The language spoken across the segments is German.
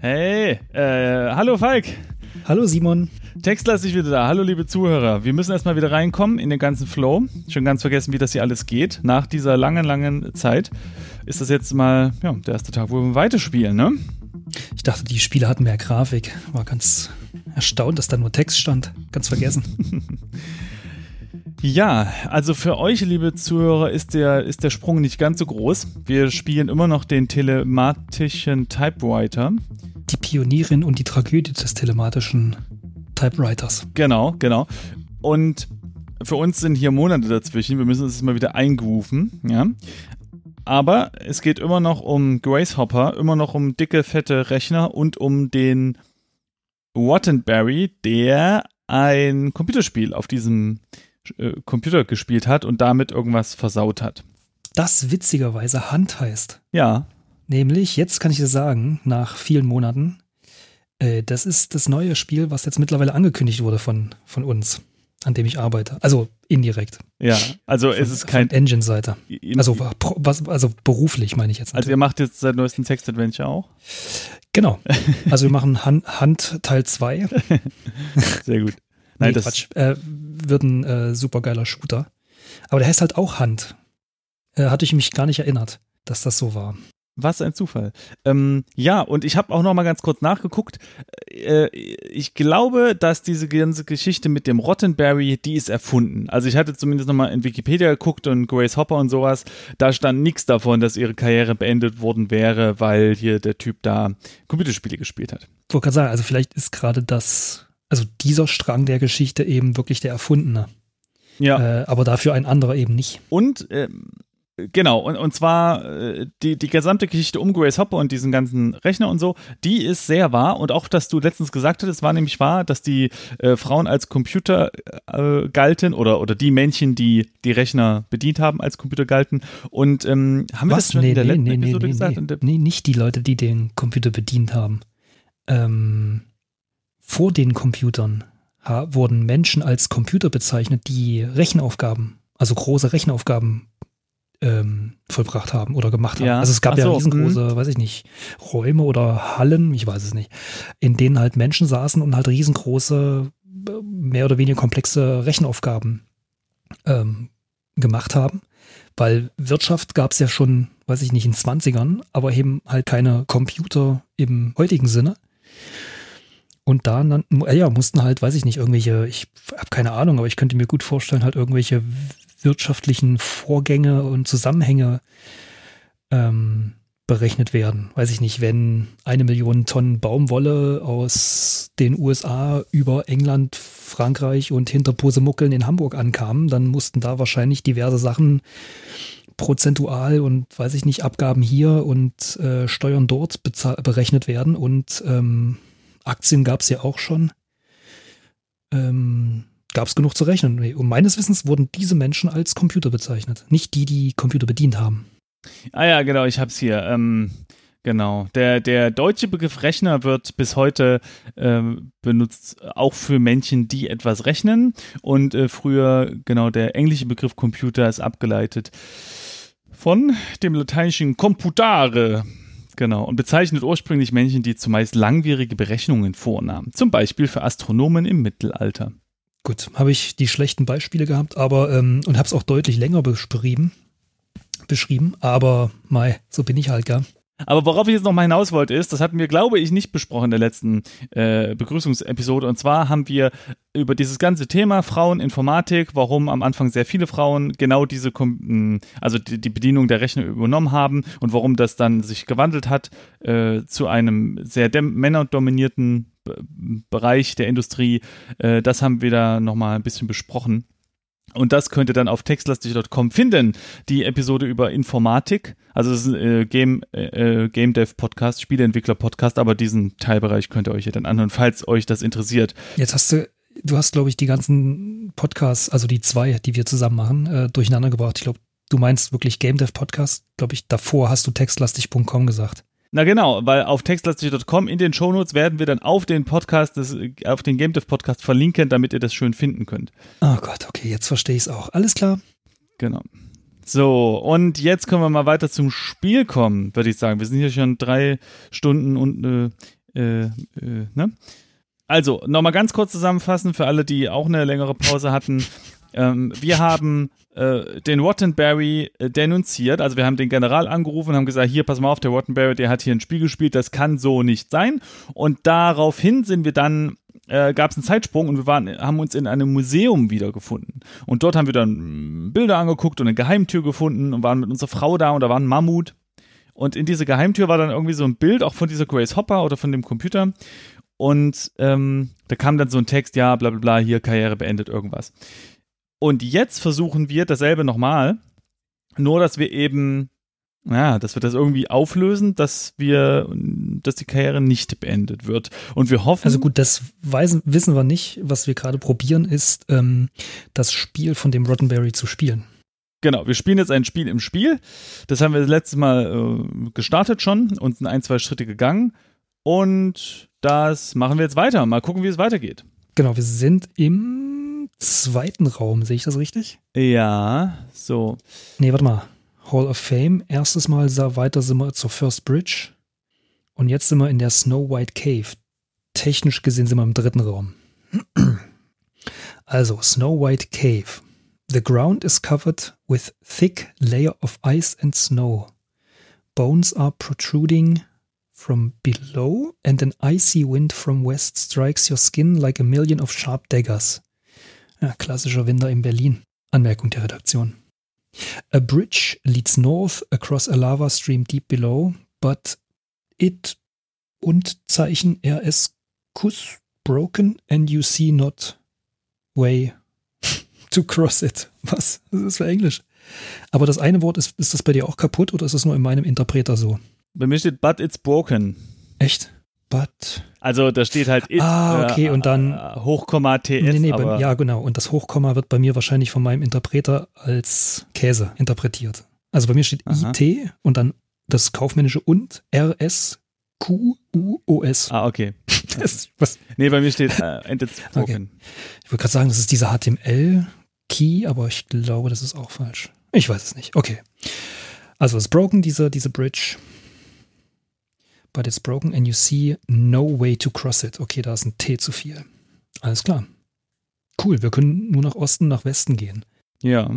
Hey, äh, hallo Falk. Hallo Simon. Textler ist wieder da. Hallo liebe Zuhörer. Wir müssen erstmal wieder reinkommen in den ganzen Flow. Schon ganz vergessen, wie das hier alles geht. Nach dieser langen, langen Zeit ist das jetzt mal ja, der erste Tag, wo wir weiterspielen, ne? Ich dachte, die Spiele hatten mehr Grafik. War ganz erstaunt, dass da nur Text stand. Ganz vergessen. Ja, also für euch, liebe Zuhörer, ist der, ist der Sprung nicht ganz so groß. Wir spielen immer noch den telematischen Typewriter. Die Pionierin und die Tragödie des telematischen Typewriters. Genau, genau. Und für uns sind hier Monate dazwischen. Wir müssen uns mal wieder eingerufen, ja. Aber es geht immer noch um Grace Hopper, immer noch um dicke, fette Rechner und um den Wattenberry, der ein Computerspiel auf diesem äh, Computer gespielt hat und damit irgendwas versaut hat. Das witzigerweise Hand heißt. Ja. Nämlich, jetzt kann ich dir sagen, nach vielen Monaten, äh, das ist das neue Spiel, was jetzt mittlerweile angekündigt wurde von, von uns, an dem ich arbeite. Also indirekt. Ja, also von, es ist kein. Engine-Seite. Also, was, also beruflich meine ich jetzt. Natürlich. Also ihr macht jetzt seit neuestem Text-Adventure auch? Genau. Also wir machen Hand, Hand Teil 2. Sehr gut. Nein, nee, das Quatsch. Äh, wird ein äh, supergeiler Shooter. Aber der heißt halt auch Hand. Äh, hatte ich mich gar nicht erinnert, dass das so war. Was ein Zufall. Ähm, ja, und ich habe auch noch mal ganz kurz nachgeguckt. Äh, ich glaube, dass diese ganze Geschichte mit dem Rottenberry, die ist erfunden. Also ich hatte zumindest noch mal in Wikipedia geguckt und Grace Hopper und sowas. Da stand nichts davon, dass ihre Karriere beendet worden wäre, weil hier der Typ da Computerspiele gespielt hat. Ich wollte gerade sagen, also vielleicht ist gerade das also dieser Strang der Geschichte eben wirklich der erfundene. Ja. Äh, aber dafür ein anderer eben nicht. Und äh, genau, und, und zwar äh, die, die gesamte Geschichte um Grace Hopper und diesen ganzen Rechner und so, die ist sehr wahr. Und auch, dass du letztens gesagt hattest, war nämlich wahr, dass die äh, Frauen als Computer äh, galten oder, oder die Männchen, die die Rechner bedient haben, als Computer galten. Und ähm, haben wir Was? das schon nee, in der nee, letzten nee, Episode nee, gesagt? Nee, nee, nicht die Leute, die den Computer bedient haben. Ähm, vor den Computern wurden Menschen als Computer bezeichnet, die Rechenaufgaben, also große Rechenaufgaben ähm, vollbracht haben oder gemacht haben. Ja. Also es gab Ach ja so, riesengroße, mh. weiß ich nicht, Räume oder Hallen, ich weiß es nicht, in denen halt Menschen saßen und halt riesengroße, mehr oder weniger komplexe Rechenaufgaben ähm, gemacht haben. Weil Wirtschaft gab es ja schon, weiß ich nicht, in 20ern, aber eben halt keine Computer im heutigen Sinne. Und da ja, mussten halt, weiß ich nicht, irgendwelche, ich habe keine Ahnung, aber ich könnte mir gut vorstellen, halt irgendwelche wirtschaftlichen Vorgänge und Zusammenhänge ähm, berechnet werden. Weiß ich nicht, wenn eine Million Tonnen Baumwolle aus den USA über England, Frankreich und hinter Posemuckeln in Hamburg ankamen, dann mussten da wahrscheinlich diverse Sachen prozentual und weiß ich nicht, Abgaben hier und äh, Steuern dort berechnet werden und ähm, Aktien gab es ja auch schon. Ähm, gab es genug zu rechnen. Und meines Wissens wurden diese Menschen als Computer bezeichnet, nicht die, die Computer bedient haben. Ah ja, genau, ich habe es hier. Ähm, genau. Der, der deutsche Begriff Rechner wird bis heute ähm, benutzt, auch für Menschen, die etwas rechnen. Und äh, früher, genau, der englische Begriff Computer ist abgeleitet von dem lateinischen computare, Genau, und bezeichnet ursprünglich Menschen, die zumeist langwierige Berechnungen vornahmen, zum Beispiel für Astronomen im Mittelalter. Gut, habe ich die schlechten Beispiele gehabt, aber ähm, und habe es auch deutlich länger beschrieben, beschrieben, aber mei, so bin ich halt, gell. Aber worauf ich jetzt noch mal hinaus wollte, ist, das hatten wir, glaube ich, nicht besprochen in der letzten äh, Begrüßungsepisode. Und zwar haben wir über dieses ganze Thema Fraueninformatik, warum am Anfang sehr viele Frauen genau diese, also die, die Bedienung der Rechner übernommen haben und warum das dann sich gewandelt hat äh, zu einem sehr männerdominierten Bereich der Industrie. Äh, das haben wir da noch mal ein bisschen besprochen. Und das könnt ihr dann auf textlastig.com finden. Die Episode über Informatik. Also es ist ein äh, Game, äh, äh, Game Dev Podcast, Spieleentwickler Podcast, aber diesen Teilbereich könnt ihr euch ja dann anhören, falls euch das interessiert. Jetzt hast du, du hast, glaube ich, die ganzen Podcasts, also die zwei, die wir zusammen machen, äh, durcheinander gebracht. Ich glaube, du meinst wirklich Game Dev Podcast, glaube ich, davor hast du textlastig.com gesagt. Na genau, weil auf textlastig.com in den Shownotes werden wir dann auf den Podcast, des, auf den Game Dev Podcast verlinken, damit ihr das schön finden könnt. Oh Gott, okay, jetzt verstehe ich es auch. Alles klar. Genau. So, und jetzt können wir mal weiter zum Spiel kommen, würde ich sagen. Wir sind hier schon drei Stunden und äh, äh, äh, ne? Also, nochmal ganz kurz zusammenfassen für alle, die auch eine längere Pause hatten. Ähm, wir haben äh, den Wattenberry äh, denunziert. Also wir haben den General angerufen und haben gesagt, hier, pass mal auf, der Wattenberry, der hat hier ein Spiel gespielt, das kann so nicht sein. Und daraufhin sind wir dann äh, gab es einen Zeitsprung und wir waren, haben uns in einem Museum wiedergefunden. Und dort haben wir dann Bilder angeguckt und eine Geheimtür gefunden und waren mit unserer Frau da und da war ein Mammut. Und in dieser Geheimtür war dann irgendwie so ein Bild auch von dieser Grace Hopper oder von dem Computer. Und ähm, da kam dann so ein Text, ja, bla bla bla, hier Karriere beendet, irgendwas. Und jetzt versuchen wir dasselbe nochmal, nur dass wir eben, ja, dass wir das irgendwie auflösen, dass wir, dass die Karriere nicht beendet wird. Und wir hoffen. Also gut, das weisen, wissen wir nicht. Was wir gerade probieren, ist, ähm, das Spiel von dem Roddenberry zu spielen. Genau, wir spielen jetzt ein Spiel im Spiel. Das haben wir das letzte Mal äh, gestartet schon und sind ein, zwei Schritte gegangen. Und das machen wir jetzt weiter. Mal gucken, wie es weitergeht. Genau, wir sind im zweiten Raum, sehe ich das richtig? Ja, so. Nee, warte mal. Hall of Fame. Erstes Mal sah weiter sind wir zur First Bridge. Und jetzt sind wir in der Snow White Cave. Technisch gesehen sind wir im dritten Raum. Also, Snow White Cave. The ground is covered with thick layer of ice and snow. Bones are protruding from below and an icy wind from west strikes your skin like a million of sharp daggers. Ja, klassischer Winter in Berlin. Anmerkung der Redaktion. A bridge leads north across a lava stream deep below, but it und Zeichen RS Kuss broken and you see not way to cross it. Was? Das ist für Englisch. Aber das eine Wort, ist, ist das bei dir auch kaputt oder ist es nur in meinem Interpreter so? Bei mir steht but it's broken. Echt? But. Also da steht halt it, ah, okay, äh, und dann äh, Hochkomma TS. Nee, nee, bei, ja, genau. Und das Hochkomma wird bei mir wahrscheinlich von meinem Interpreter als Käse interpretiert. Also bei mir steht Aha. IT und dann das kaufmännische und RS Q U O S. Ah, okay. das, was? Nee, bei mir steht äh, Broken. Okay. Ich wollte gerade sagen, das ist dieser HTML Key, aber ich glaube, das ist auch falsch. Ich weiß es nicht. Okay. Also es ist broken, diese, diese Bridge but it's broken and you see no way to cross it. Okay, da ist ein T zu viel. Alles klar. Cool, wir können nur nach Osten, nach Westen gehen. Ja.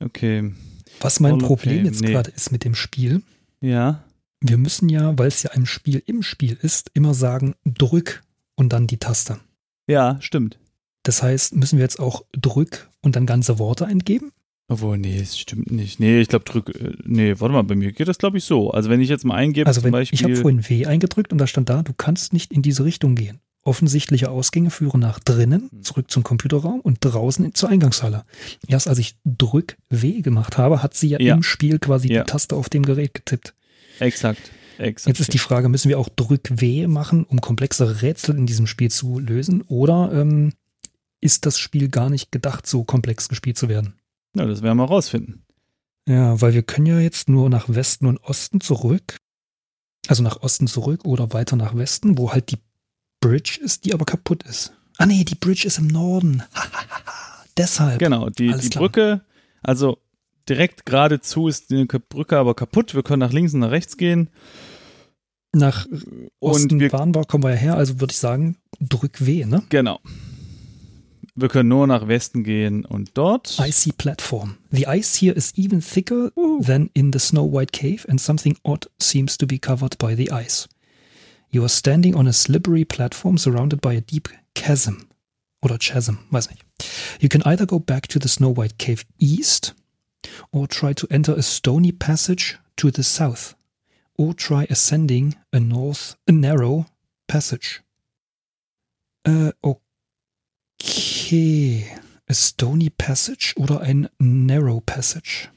Okay. Was mein okay. Problem jetzt nee. gerade ist mit dem Spiel. Ja. Wir müssen ja, weil es ja ein Spiel im Spiel ist, immer sagen, drück und dann die Taste. Ja, stimmt. Das heißt, müssen wir jetzt auch drück und dann ganze Worte eingeben? Obwohl, nee, das stimmt nicht. Nee, ich glaube, drück. Äh, nee, warte mal, bei mir geht das, glaube ich, so. Also, wenn ich jetzt mal eingebe, also wenn, Beispiel. Ich habe vorhin W eingedrückt und da stand da, du kannst nicht in diese Richtung gehen. Offensichtliche Ausgänge führen nach drinnen, hm. zurück zum Computerraum und draußen zur Eingangshalle. Erst als ich Drück W gemacht habe, hat sie ja, ja. im Spiel quasi ja. die Taste auf dem Gerät getippt. Exakt. Exakt. Jetzt ist die Frage, müssen wir auch Drück W machen, um komplexere Rätsel in diesem Spiel zu lösen? Oder ähm, ist das Spiel gar nicht gedacht, so komplex gespielt zu werden? Ja, das werden wir rausfinden. Ja, weil wir können ja jetzt nur nach Westen und Osten zurück. Also nach Osten zurück oder weiter nach Westen, wo halt die Bridge ist, die aber kaputt ist. Ah nee, die Bridge ist im Norden. Deshalb. Genau, die, die Brücke, also direkt geradezu ist die Brücke aber kaputt. Wir können nach links und nach rechts gehen. Nach Osten und wir, Bahnbau kommen wir ja her, also würde ich sagen, drück W, ne? Genau. Wir können nur nach Westen gehen und dort. Icy platform. The ice here is even thicker than in the Snow White Cave and something odd seems to be covered by the ice. You are standing on a slippery platform surrounded by a deep chasm. Oder chasm, weiß nicht. You can either go back to the Snow White Cave east or try to enter a stony passage to the south or try ascending a north a narrow passage. Äh, okay. Okay. A Stony Passage oder ein Narrow Passage?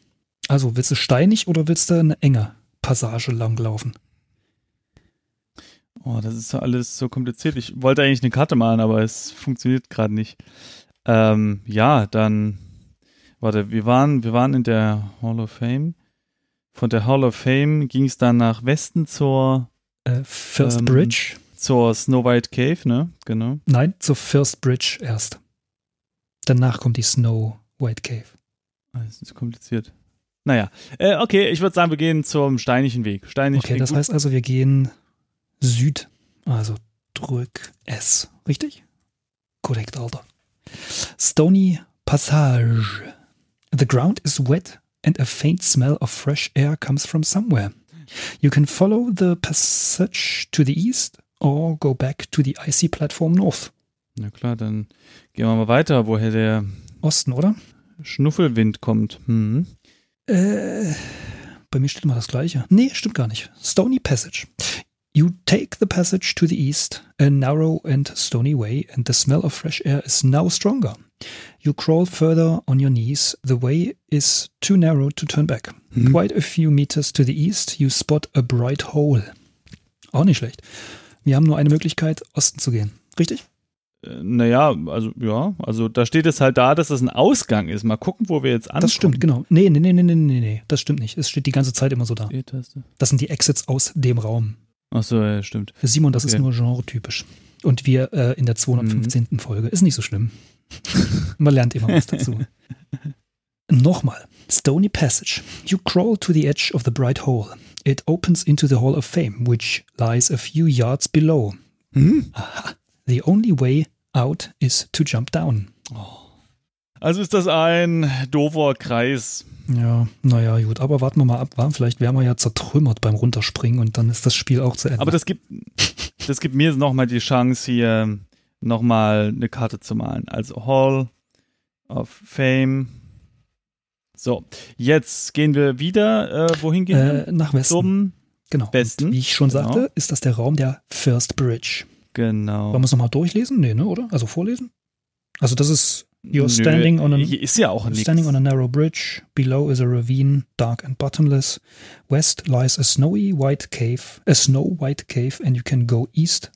Also, willst du steinig oder willst du eine enge Passage langlaufen? Oh, das ist alles so kompliziert. Ich wollte eigentlich eine Karte malen, aber es funktioniert gerade nicht. Ähm, ja, dann Warte, wir waren, wir waren in der Hall of Fame. Von der Hall of Fame ging es dann nach Westen zur, Äh, First Ähm, Bridge. Zur Snow White Cave, ne? Genau. Nein, zur First Bridge erst. Danach kommt die Snow White Cave. Ah, Das ist kompliziert. Naja, äh, okay, ich würde sagen, wir gehen zum steinigen Weg. Steinig Okay, das gut. heißt also, wir gehen Süd. Also drück S. Richtig? Korrekt, Alter. Stony Passage. The ground is wet and a faint smell of fresh air comes from somewhere. You can follow the passage to the east or go back to the icy platform north. Na klar, dann gehen wir mal weiter, woher der Osten, oder? Schnuffelwind kommt. Hm. Äh, bei mir steht immer das gleiche. Nee, stimmt gar nicht. Stony Passage. You take the passage to the east, a narrow and stony way, and the smell of fresh air is now stronger. You crawl further on your knees. The way is too narrow to turn back. Mhm. Quite a few meters to the east, you spot a bright hole. Auch nicht schlecht. Wir haben nur eine Möglichkeit, Osten zu gehen. Richtig? Äh, Naja, also ja, also da steht es halt da, dass das ein Ausgang ist. Mal gucken, wo wir jetzt ankommen. Das stimmt, genau. Nee, nee, nee, nee, nee, nee, nee. Das stimmt nicht. Es steht die ganze Zeit immer so da. Das sind die Exits aus dem Raum. Achso, ja, stimmt. Für Simon, das ist Okay. nur genretypisch. Und wir äh, in der 215. Folge. Ist nicht so schlimm. Man lernt immer was dazu. Nochmal. Stony Passage. You crawl to the edge of the bright hole. It opens into the Hall of Fame, which lies a few yards below. Mhm. Aha. The only way out is to jump down. Also ist das ein doofer Kreis. Ja, naja, gut. Aber warten wir mal ab. Wa? Vielleicht wären wir ja zertrümmert beim Runterspringen und dann ist das Spiel auch zu Ende. Aber das gibt, das gibt mir nochmal die Chance, hier nochmal eine Karte zu malen. Also Hall of Fame. So, jetzt gehen wir wieder, äh, wohin gehen wir? äh, nach Westen. Zum, genau. Westen. Und wie ich schon Genau. sagte, ist das der Raum der First Bridge. genau. Wollen wir es nochmal durchlesen? Nee, ne, oder? Also vorlesen? Also das ist You're standing on a- Hier ist ja auch nichts. standing on a narrow bridge. Below is a ravine, dark and bottomless. West lies a snowy white cave, a snow white cave, and you can go east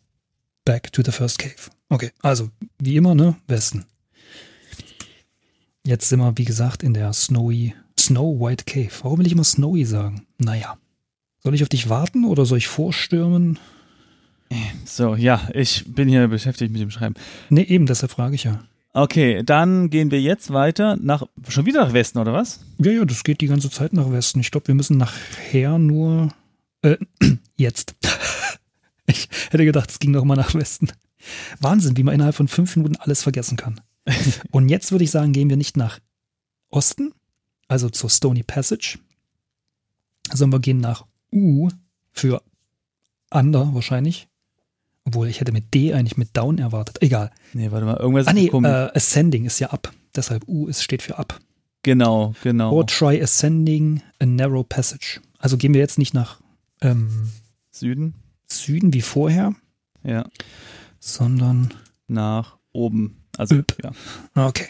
back to the first cave. Okay, also wie immer, ne? Westen. Jetzt sind wir, wie gesagt, in der snowy, snow white cave. Warum will ich immer snowy sagen? Naja. Soll ich auf dich warten oder soll ich vorstürmen? So, ja, ich bin hier beschäftigt mit dem Schreiben. Nee, eben, deshalb frage ich ja. Okay, dann gehen wir jetzt weiter nach, schon wieder nach Westen, oder was? Ja, ja, das geht die ganze Zeit nach Westen. Ich glaube, wir müssen nachher nur. Äh, jetzt. Ich hätte gedacht, es ging noch mal nach Westen. Wahnsinn, wie man innerhalb von fünf Minuten alles vergessen kann. Und jetzt würde ich sagen, gehen wir nicht nach Osten, also zur Stony Passage, sondern wir gehen nach U für Under wahrscheinlich. Obwohl, ich hätte mit D eigentlich mit Down erwartet. Egal. Nee, warte mal, irgendwas Ah, ist nee, äh, Ascending ist ja ab. Deshalb U ist, steht für ab. genau, genau. Or try ascending a narrow passage. Also gehen wir jetzt nicht nach ähm, Süden, Süden wie vorher, ja, sondern nach oben. Also, Üb. ja. okay.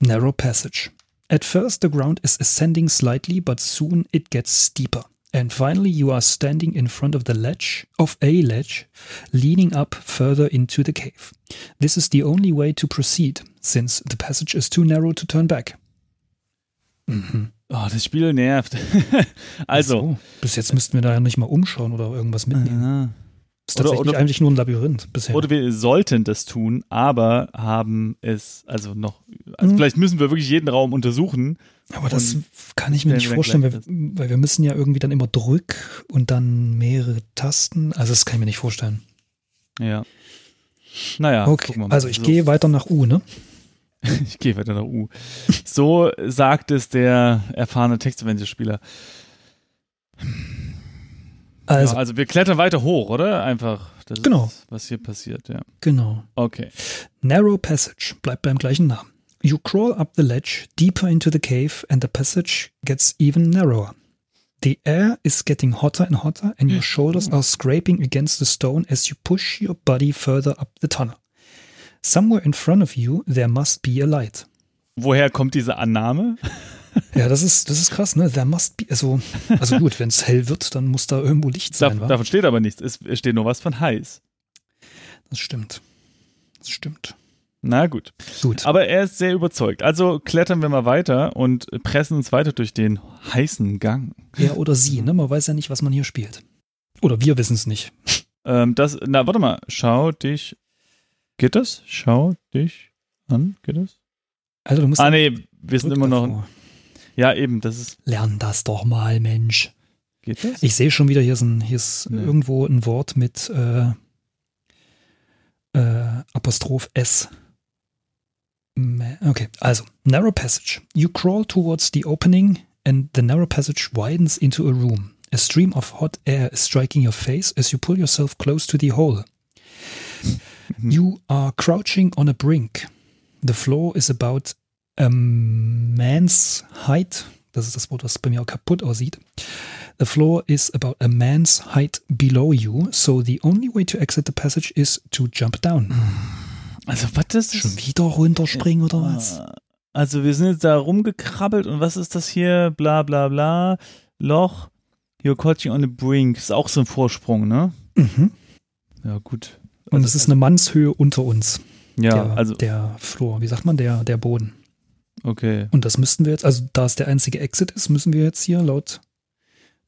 Narrow passage. At first the ground is ascending slightly, but soon it gets steeper. And finally you are standing in front of the ledge of a ledge, leaning up further into the cave. This is the only way to proceed, since the passage is too narrow to turn back. Mhm. Oh, das Spiel nervt. also, So. Bis jetzt müssten wir da ja nicht mal umschauen oder irgendwas mitnehmen. Ist Oder- tatsächlich oder- eigentlich nur ein Labyrinth bisher. oder wir sollten das tun, aber haben es, also noch, also Mhm. vielleicht müssen wir wirklich jeden Raum untersuchen. Aber das kann ich mir nicht vorstellen, weil, weil wir müssen ja irgendwie dann immer drück und dann mehrere Tasten. Also das kann ich mir nicht vorstellen. Ja. Naja, okay, gucken wir mal. also ich So. gehe weiter nach U, ne? Ich gehe weiter nach U. So sagt es der erfahrene Text-Adventure-Spieler. Also, ja, also wir klettern weiter hoch, oder? Einfach. Das Genau. ist, was hier passiert, ja. genau. Okay. Narrow Passage bleibt beim gleichen Namen. You crawl up the ledge deeper into the cave and the passage gets even narrower. The air is getting hotter and hotter and your shoulders are scraping against the stone as you push your body further up the tunnel. Somewhere in front of you there must be a light. Woher kommt diese Annahme? Ja, das ist, das ist krass, ne? There must be, also, also gut, wenn es hell wird, dann muss da irgendwo Licht sein, wa? davon steht aber nichts. Es, steht nur was von heiß. Das stimmt. Das stimmt. Na gut. Gut. Aber er ist sehr überzeugt. Also klettern wir mal weiter und pressen uns weiter durch den heißen Gang. Er oder sie, ne? Man weiß ja nicht, was man hier spielt. Oder wir wissen es nicht. Ähm, das, na, warte mal. Schau dich. Geht das? Schau dich an. Geht das? Also du musst Ah, nee, wir sind immer noch. davor. Ja, eben, das ist. Lern das doch mal, Mensch. Geht das? Ich sehe schon wieder, hier ist, ein, hier ist Nee. irgendwo ein Wort mit äh, äh, Apostroph S. Okay, also, narrow passage. You crawl towards the opening and the narrow passage widens into a room. A stream of hot air is striking your face as you pull yourself close to the hole. You are crouching on a brink. The floor is about a man's height. Das ist das Wort, was bei mir auch kaputt aussieht. The floor is about a man's height below you, so the only way to exit the passage is to jump down. Also, was ist Schon das? wieder runterspringen oder was? Also, wir sind jetzt da rumgekrabbelt und was ist das hier? Bla, bla, bla. Loch. You're crouching on the brink. Ist auch so ein Vorsprung, ne? Mhm. Ja, gut. Und Also- es ist eine Mannshöhe unter uns. Ja, der, also, der Floor, wie sagt man, der, der Boden. Okay. Und das müssten wir jetzt, also da es der einzige Exit ist, müssen wir jetzt hier laut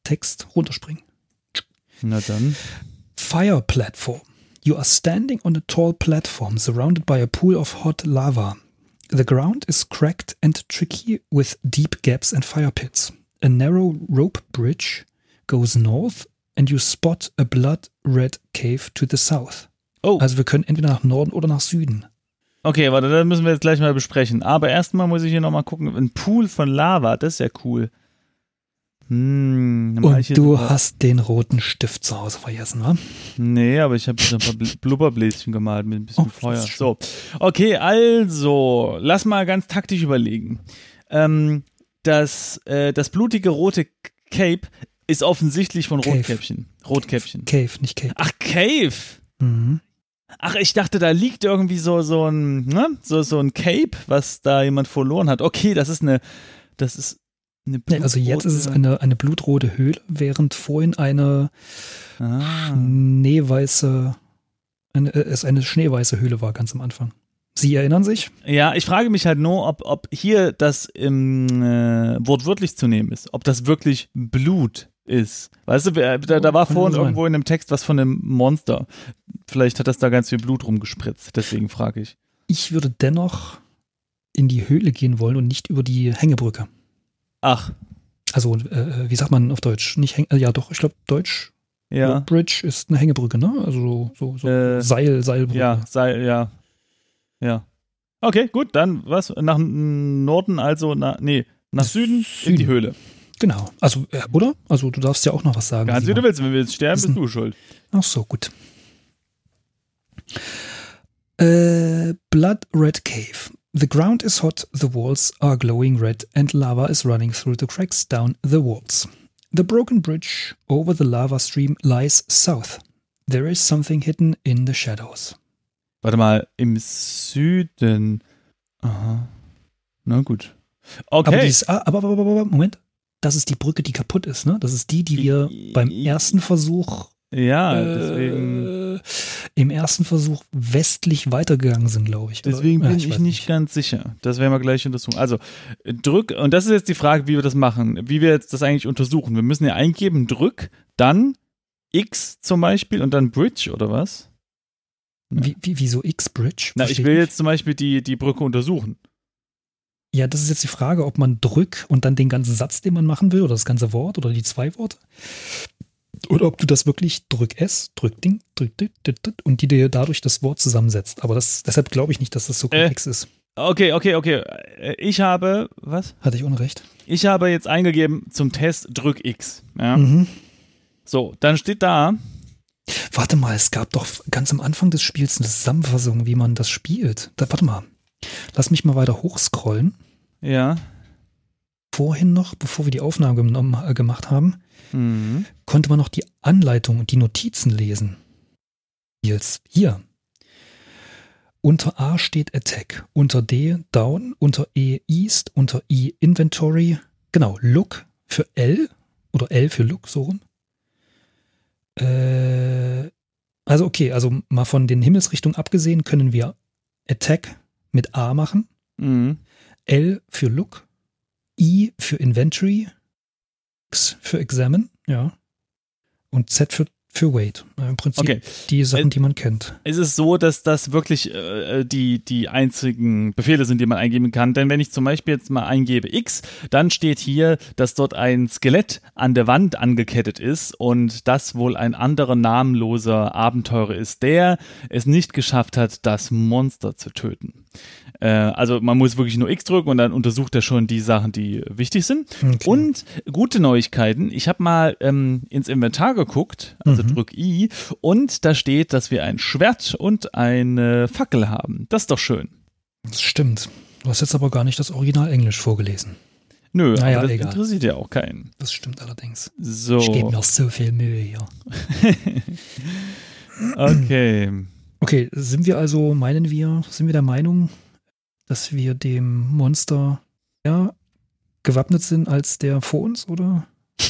Text runterspringen. Na dann. Fire platform. You are standing on a tall platform surrounded by a pool of hot lava. The ground is cracked and tricky with deep gaps and fire pits. A narrow rope bridge goes north and you spot a blood red cave to the south. Oh, Also wir können entweder nach Norden oder nach Süden. Okay, warte, das müssen wir jetzt gleich mal besprechen. Aber erstmal muss ich hier nochmal gucken. Ein Pool von Lava, das ist ja cool. Hm, Und du so- hast den roten Stift zu Hause vergessen, wa? Nee, aber ich habe so ein paar Bl- Blubberbläschen gemalt mit ein bisschen Oh, Feuer. So, okay, also, lass mal ganz taktisch überlegen. Ähm, das, äh, das blutige rote Cape ist offensichtlich von Cave. Rotkäppchen. Rotkäppchen. Cave, nicht Cape. Ach, Cave. Mhm. Ach, ich dachte, da liegt irgendwie so, so ein, ne? so, so ein Cape, was da jemand verloren hat. Okay, das ist eine, das ist eine Nee, also jetzt ist es blutrote- eine, eine blutrote Höhle, während vorhin eine Ah. schneeweiße, eine, äh, es eine schneeweiße Höhle war ganz am Anfang. Sie erinnern sich? Ja, ich frage mich halt nur, ob, ob hier das im äh, wortwörtlich zu nehmen ist, ob das wirklich Blut ist. Weißt du, da, da war vorhin irgendwo in dem Text was von einem Monster. Vielleicht hat das da ganz viel Blut rumgespritzt, deswegen frage ich. Ich würde dennoch in die Höhle gehen wollen und nicht über die Hängebrücke. Ach, Also, äh, wie sagt man auf Deutsch? Nicht Häng äh, ja doch, ich glaube Deutsch. ja, Bridge ist eine Hängebrücke, ne? Also so, so, Äh, Seil, Seilbrücke. ja, sei, ja, ja. Okay, gut, dann was? Nach Norden, also, na, nee, nach Süden, in Süden. die Höhle. Genau. Also, äh, oder? Also du darfst ja auch noch was sagen. Ganz wie du willst, wenn wir jetzt sterben, bist du schuld. Ach so, gut. Äh, Blood Red Cave. The ground is hot, the walls are glowing red, and lava is running through the cracks down the walls. The broken bridge over the lava stream lies south. There is something hidden in the shadows. Warte mal, im Süden. Aha. Na gut. Okay. Aber, dieses, aber, aber, aber, aber, Moment. Das ist die Brücke, die kaputt ist, ne? Das ist die, die wir beim ersten Versuch ja, äh, deswegen, im ersten Versuch westlich weitergegangen sind, glaube ich. Deswegen Ja, bin ich, weiß nicht ganz sicher. Das werden wir gleich untersuchen. Also, äh, drück, und das ist jetzt die Frage, wie wir das machen, wie wir jetzt das eigentlich untersuchen. Wir müssen ja eingeben, drück, dann X zum Beispiel und dann Bridge oder was? Wie, wie, wieso X-Bridge? Na, ich will nicht. jetzt zum Beispiel die, die Brücke untersuchen. Ja, das ist jetzt die Frage, ob man drück und dann den ganzen Satz, den man machen will, oder das ganze Wort oder die zwei Worte. Oder ob du das wirklich drück S, drück Ding, drück dit, und die dir dadurch das Wort zusammensetzt. Aber das, deshalb glaube ich nicht, dass das so Äh. komplex ist. Okay, okay, okay. Äh, Ich habe, was? Hatte ich Unrecht? Ich habe jetzt eingegeben zum Test drück X. Ja. Mhm. So, dann steht da, Warte mal, es gab doch ganz am Anfang des Spiels eine Zusammenfassung, wie man das spielt. Da, warte mal. Lass mich mal weiter hochscrollen. ja. Vorhin noch, bevor wir die Aufnahme genommen, äh, gemacht haben, Mhm. konnte man noch die Anleitung und die Notizen lesen. Jetzt hier. Unter A steht Attack, unter D Down, unter E East, unter I Inventory, genau, Look für L oder L für Look, so rum. Äh, also okay, also mal von den Himmelsrichtungen abgesehen können wir Attack mit A machen, Mhm. L für Look, I für Inventory, X für Examine, ja. Und Z für, für Wait. Im Prinzip Okay. die Sachen, Äh, die man kennt. Es ist so, dass das wirklich äh, die, die einzigen Befehle sind, die man eingeben kann. Denn wenn ich zum Beispiel jetzt mal eingebe X, dann steht hier, dass dort ein Skelett an der Wand angekettet ist und das wohl ein anderer namenloser Abenteurer ist, der es nicht geschafft hat, das Monster zu töten. Äh, also man muss wirklich nur X drücken und dann untersucht er schon die Sachen, die wichtig sind. Okay. Und gute Neuigkeiten. Ich habe mal ähm, ins Inventar geguckt, also Mhm. drück I, und da steht, dass wir ein Schwert und eine Fackel haben. Das ist doch schön. Das stimmt. Du hast jetzt aber gar nicht das Original Englisch vorgelesen. Nö, Naja, das egal. interessiert ja auch keinen. Das stimmt allerdings. So, Ich gebe mir so viel Mühe hier. okay. Okay, sind wir also, meinen wir, sind wir der Meinung, dass wir dem Monster ja, gewappnet sind als der vor uns, oder?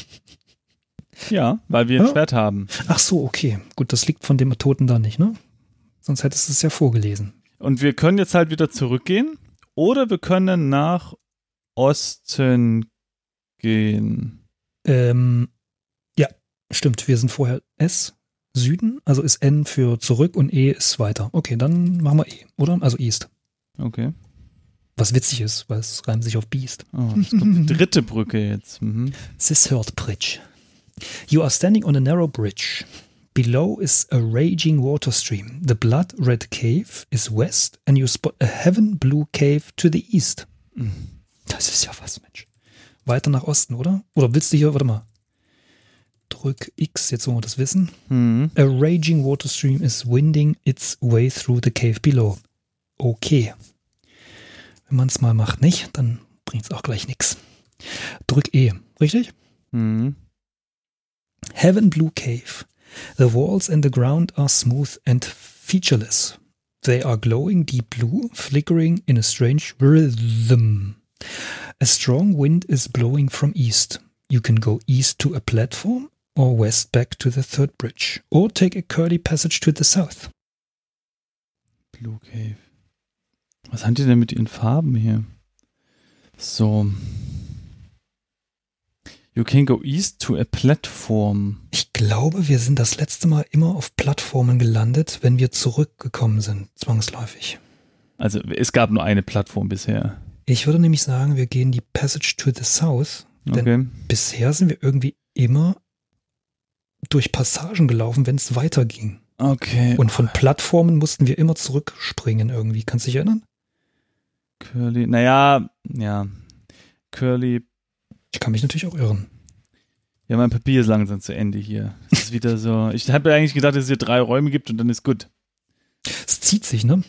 Ja, weil wir ein Ja. Schwert haben. Ach so, okay. Gut, das liegt von dem Toten da nicht, ne? Sonst hättest du es ja vorgelesen. Und wir können jetzt halt wieder zurückgehen oder wir können nach Osten gehen. Ähm, ja, stimmt. Wir sind vorher S, Süden, also ist N für zurück und E ist weiter. Okay, dann machen wir E, oder? Also East. Okay. Was witzig ist, weil es reimt sich auf Beast. Oh, das doch die dritte Brücke jetzt. Mhm. This third bridge. You are standing on a narrow bridge. Below is a raging water stream. The blood red cave is west, and you spot a heaven blue cave to the east. Das ist ja was, Mensch. Weiter nach Osten, oder? Oder willst du hier, warte mal. Drück X, jetzt wollen wir das wissen. Mhm. A raging water stream is winding its way through the cave below. Okay. Wenn man es mal macht nicht, dann bringt es auch gleich nichts. Drück E, richtig? Mhm. Heaven Blue Cave. The walls and the ground are smooth and featureless. They are glowing deep blue, flickering in a strange rhythm. A strong wind is blowing from east. You can go east to a platform or west back to the third bridge, or take a curly passage to the south. Blue Cave. Was haben die denn mit ihren Farben hier? So. You can go east to a platform. Ich glaube, wir sind das letzte Mal immer auf Plattformen gelandet, wenn wir zurückgekommen sind, zwangsläufig. Also es gab nur eine Plattform bisher. Ich würde nämlich sagen, wir gehen die Passage to the South, Denn- Okay. bisher sind wir irgendwie immer durch Passagen gelaufen, wenn es weiterging. Okay. Und von Plattformen mussten wir immer zurückspringen irgendwie. Kannst du dich erinnern? Curly. Naja, ja. Curly. Ich kann mich natürlich auch irren. Ja, mein Papier ist langsam zu Ende hier. Es ist wieder so. Ich habe eigentlich gedacht, dass es hier drei Räume gibt und dann ist gut. Es zieht sich, ne?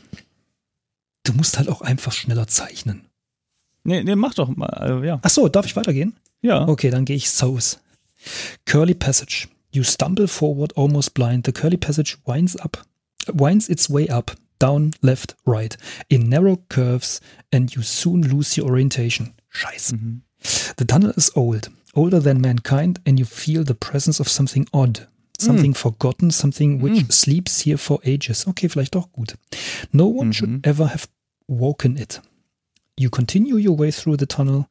Du musst halt auch einfach schneller zeichnen. Nee, nee, mach doch mal. Also, ja. Ach so, darf ich weitergehen? Ja. Okay, dann gehe ich South. Curly Passage. You stumble forward almost blind. The curly passage winds up, winds its way up, down, left, right, in narrow curves, and you soon lose your orientation. Scheiße. Mhm. The tunnel is old, older than mankind, and you feel the presence of something odd. Something forgotten, something which Mm. sleeps here for ages. Okay, vielleicht doch gut. No one Mhm. should ever have woken it. You continue your way through the tunnel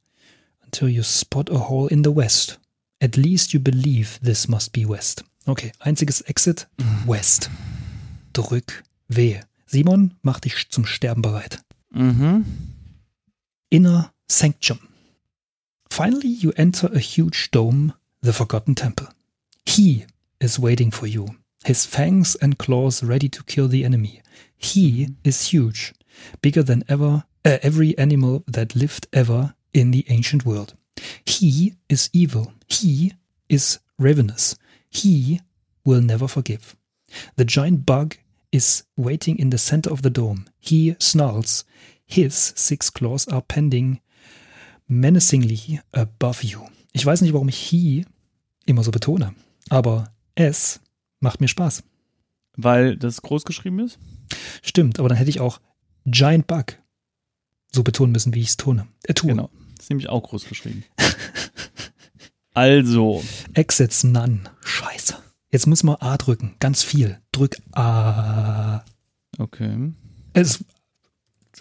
until you spot a hole in the west. At least you believe this must be west. Okay, einziges Exit, west. Drück W. Simon, mach dich zum Sterben bereit. Mhm. Inner Sanctum. Finally, you enter a huge dome, the Forgotten Temple. He is waiting for you, his fangs and claws ready to kill the enemy. He is huge, bigger than ever, uh, every animal that lived ever in the ancient world. He is evil. He is ravenous. He will never forgive. The giant bug is waiting in the center of the dome. He snarls. His six claws are pending menacingly above you. Ich weiß nicht, warum ich he immer so betone, aber es macht mir Spaß. Weil das groß geschrieben ist? Stimmt, aber dann hätte ich auch Giant Bug so betonen müssen, wie ich es tone. Äh, tue. Genau. Ist nämlich auch groß geschrieben. also. Exits none. Scheiße. Jetzt muss man A drücken. Ganz viel. Drück A. Okay. Es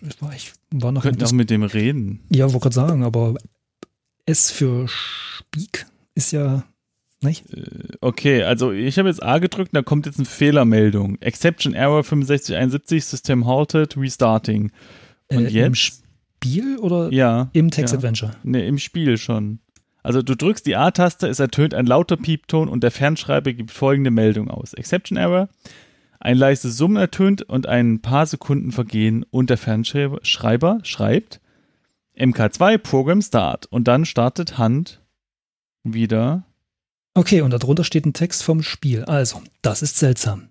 Ich war noch Könnten auch mit dem reden. Ja, wollte gerade sagen, aber S für Speak ist ja nicht? Okay, also ich habe jetzt A gedrückt und da kommt jetzt eine Fehlermeldung. Exception Error 6571, System halted, restarting. Und äh, jetzt? Spiel oder ja. im Text ja. Adventure? Ne, im Spiel schon. Also du drückst die A-Taste, es ertönt ein lauter Piepton und der Fernschreiber gibt folgende Meldung aus. Exception Error. Ein leises Summen ertönt und ein paar Sekunden vergehen und der Fernschreiber Schreiber schreibt MK2 Program Start und dann startet Hand wieder. Okay, und darunter steht ein Text vom Spiel. Also, das ist seltsam.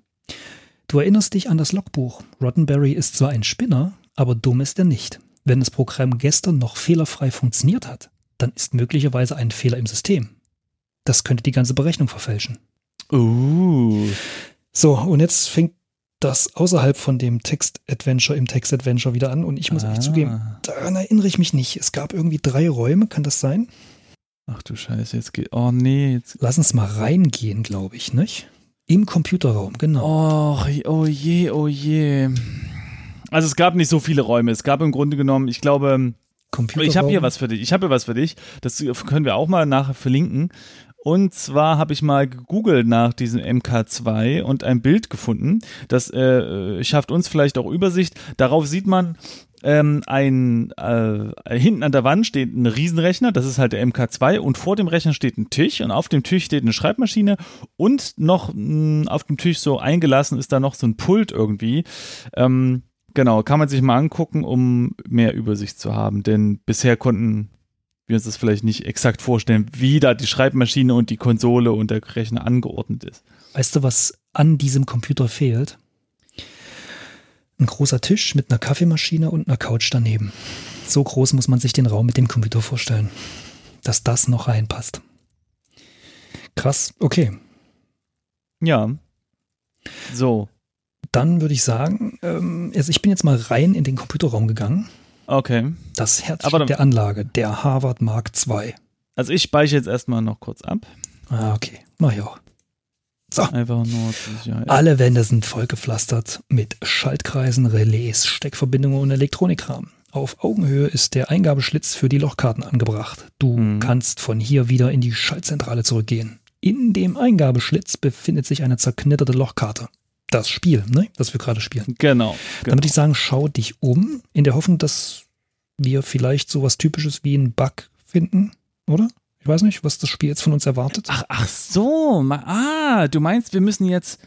Du erinnerst dich an das Logbuch. Roddenberry ist zwar ein Spinner, aber dumm ist er nicht. Wenn das Programm gestern noch fehlerfrei funktioniert hat, dann ist möglicherweise ein Fehler im System. Das könnte die ganze Berechnung verfälschen. Uh. So, und jetzt fängt das außerhalb von dem Text-Adventure im Text-Adventure wieder an und ich muss ah. zugeben, daran erinnere ich mich nicht. Es gab irgendwie drei Räume, kann das sein? Ach du Scheiße, jetzt geht. Oh nee. Jetzt. Lass uns mal reingehen, glaube ich, nicht? Im Computerraum, genau. Oh, oh je, oh je. Also es gab nicht so viele Räume. Es gab im Grunde genommen, ich glaube, ich habe hier was für dich. Ich habe hier was für dich. Das können wir auch mal nachher verlinken. Und zwar habe ich mal gegoogelt nach diesem MK2 und ein Bild gefunden. Das äh, schafft uns vielleicht auch Übersicht. Darauf sieht man ähm, ein äh, hinten an der Wand steht ein Riesenrechner, das ist halt der MK2 und vor dem Rechner steht ein Tisch und auf dem Tisch steht eine Schreibmaschine und noch mh, auf dem Tisch so eingelassen ist da noch so ein Pult irgendwie. Ähm, genau, kann man sich mal angucken, um mehr Übersicht zu haben, denn bisher konnten wir uns das vielleicht nicht exakt vorstellen, wie da die Schreibmaschine und die Konsole und der Rechner angeordnet ist. Weißt du, was an diesem Computer fehlt? Ein großer Tisch mit einer Kaffeemaschine und einer Couch daneben. So groß muss man sich den Raum mit dem Computer vorstellen, dass das noch reinpasst. Krass, okay. Ja. So. Dann würde ich sagen, ähm, also ich bin jetzt mal rein in den Computerraum gegangen. Okay. Das Herzstück der Anlage, der Harvard Mark II. Also ich speichere jetzt erstmal noch kurz ab. Ah, okay. Mach ich auch. So. Einfach nur. Alle Wände sind vollgepflastert mit Schaltkreisen, Relais, Steckverbindungen und Elektronikrahmen. Auf Augenhöhe ist der Eingabeschlitz für die Lochkarten angebracht. Du Mhm. kannst von hier wieder in die Schaltzentrale zurückgehen. In dem Eingabeschlitz befindet sich eine zerknitterte Lochkarte. Das Spiel, ne, das wir gerade spielen. Genau. Dann genau. würde ich sagen, schau dich um, in der Hoffnung, dass wir vielleicht sowas Typisches wie einen Bug finden, oder? Ich weiß nicht, was das Spiel jetzt von uns erwartet. Ach, ach so. Ah, du meinst, wir müssen jetzt.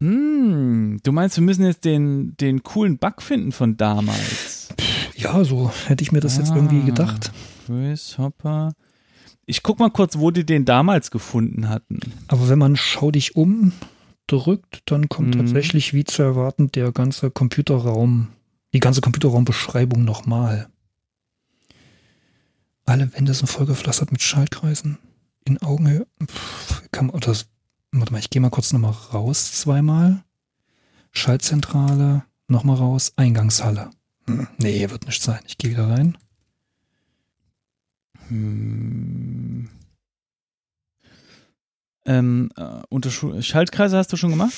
Hm, du meinst, wir müssen jetzt den, den coolen Bug finden von damals. Ja, so hätte ich mir das jetzt Ah. irgendwie gedacht. Chris Hopper. Ich guck mal kurz, wo die den damals gefunden hatten. Aber wenn man schau dich um drückt, dann kommt Mhm. tatsächlich, wie zu erwarten, der ganze Computerraum, die ganze Computerraumbeschreibung nochmal. Alle Wände sind vollgepflastert mit Schaltkreisen. In Augenhöhe. Pff, kann man das. Warte mal, ich gehe mal kurz nochmal raus zweimal. Schaltzentrale, nochmal raus, Eingangshalle. Hm, nee, wird nicht sein. Ich gehe wieder rein. Hm. Ähm, äh, Schaltkreise hast du schon gemacht?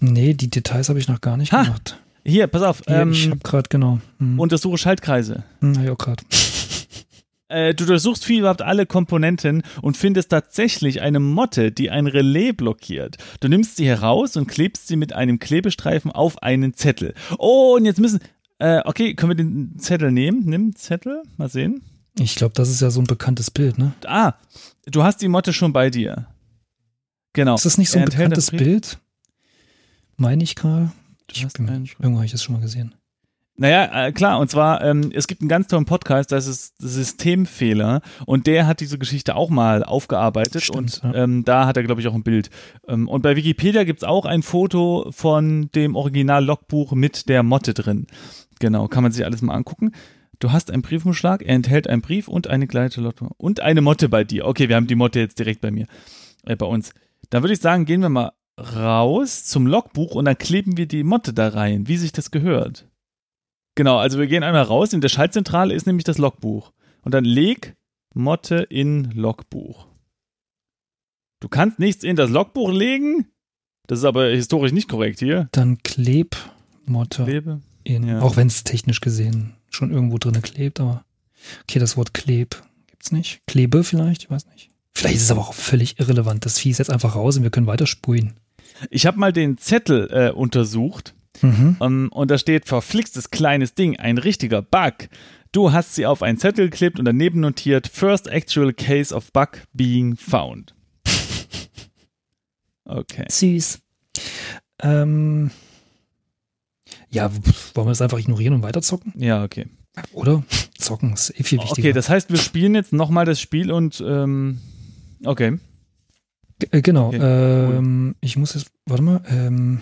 Nee, die Details habe ich noch gar nicht Ha! gemacht. Hier, pass auf. Ähm, ich habe gerade, genau. Hm. untersuche Schaltkreise. Hm, hab ich auch gerade. Äh, du durchsuchst viel überhaupt alle Komponenten und findest tatsächlich eine Motte, die ein Relais blockiert. Du nimmst sie heraus und klebst sie mit einem Klebestreifen auf einen Zettel. Oh, und jetzt müssen. Äh, okay, können wir den Zettel nehmen? Nimm Zettel, mal sehen. Ich glaube, das ist ja so ein bekanntes Bild, ne? Ah, du hast die Motte schon bei dir. Genau. Ist das nicht so ein bekanntes Bild? Meine ich gerade? Irgendwo habe ich das schon mal gesehen. Naja, äh, klar, und zwar, ähm, es gibt einen ganz tollen Podcast, das ist Systemfehler und der hat diese Geschichte auch mal aufgearbeitet Stimmt, und ja. ähm, da hat er, glaube ich, auch ein Bild. Ähm, und bei Wikipedia gibt's auch ein Foto von dem Original-Logbuch mit der Motte drin. Genau, kann man sich alles mal angucken. Du hast einen Briefumschlag, er enthält einen Brief und eine geleitete Lotto und eine Motte bei dir. Okay, wir haben die Motte jetzt direkt bei mir, äh, bei uns. Dann würde ich sagen, gehen wir mal raus zum Logbuch und dann kleben wir die Motte da rein, wie sich das gehört. Genau, also wir gehen einmal raus. In der Schaltzentrale ist nämlich das Logbuch. Und dann leg Motte in Logbuch. Du kannst nichts in das Logbuch legen? Das ist aber historisch nicht korrekt hier. Dann Klebmotte Klebe. in, Ja. auch wenn es technisch gesehen schon irgendwo drin klebt, aber okay, das Wort Kleb gibt's nicht. Klebe vielleicht, ich weiß nicht. Vielleicht ist es aber auch völlig irrelevant. Das Vieh ist jetzt einfach raus und wir können weiter spulen. Ich habe mal den Zettel äh, untersucht Mhm. ähm, und da steht verflixtes kleines Ding, ein richtiger Bug. Du hast sie auf einen Zettel geklebt und daneben notiert First actual case of bug being found. Okay. Süß. Ähm, ja, wollen wir das einfach ignorieren und weiterzocken? Ja, okay. Oder? Zocken ist eh viel wichtiger. Okay, das heißt, wir spielen jetzt nochmal das Spiel und ähm, okay. G- äh, genau. Okay, ähm, Ich muss jetzt, warte mal, ähm,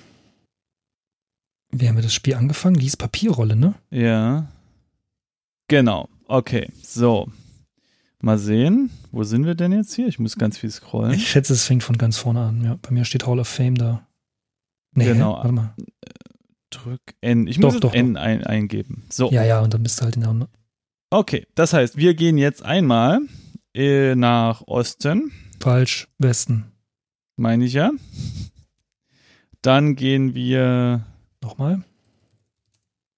wie haben wir das Spiel angefangen? Lies Papierrolle, ne? Ja. Genau. Okay. So. Mal sehen. Wo sind wir denn jetzt hier? Ich muss ganz viel scrollen. Ich schätze, es fängt von ganz vorne an. Ja, bei mir steht Hall of Fame da. Nee, Genau. warte mal. Drück N. Ich Doch, muss doch, N ein, eingeben. So. Ja, ja, und dann bist du halt in der. Ne? Okay. Das heißt, wir gehen jetzt einmal äh, nach Osten. Falsch, Westen. Meine ich ja. Dann gehen wir. Nochmal.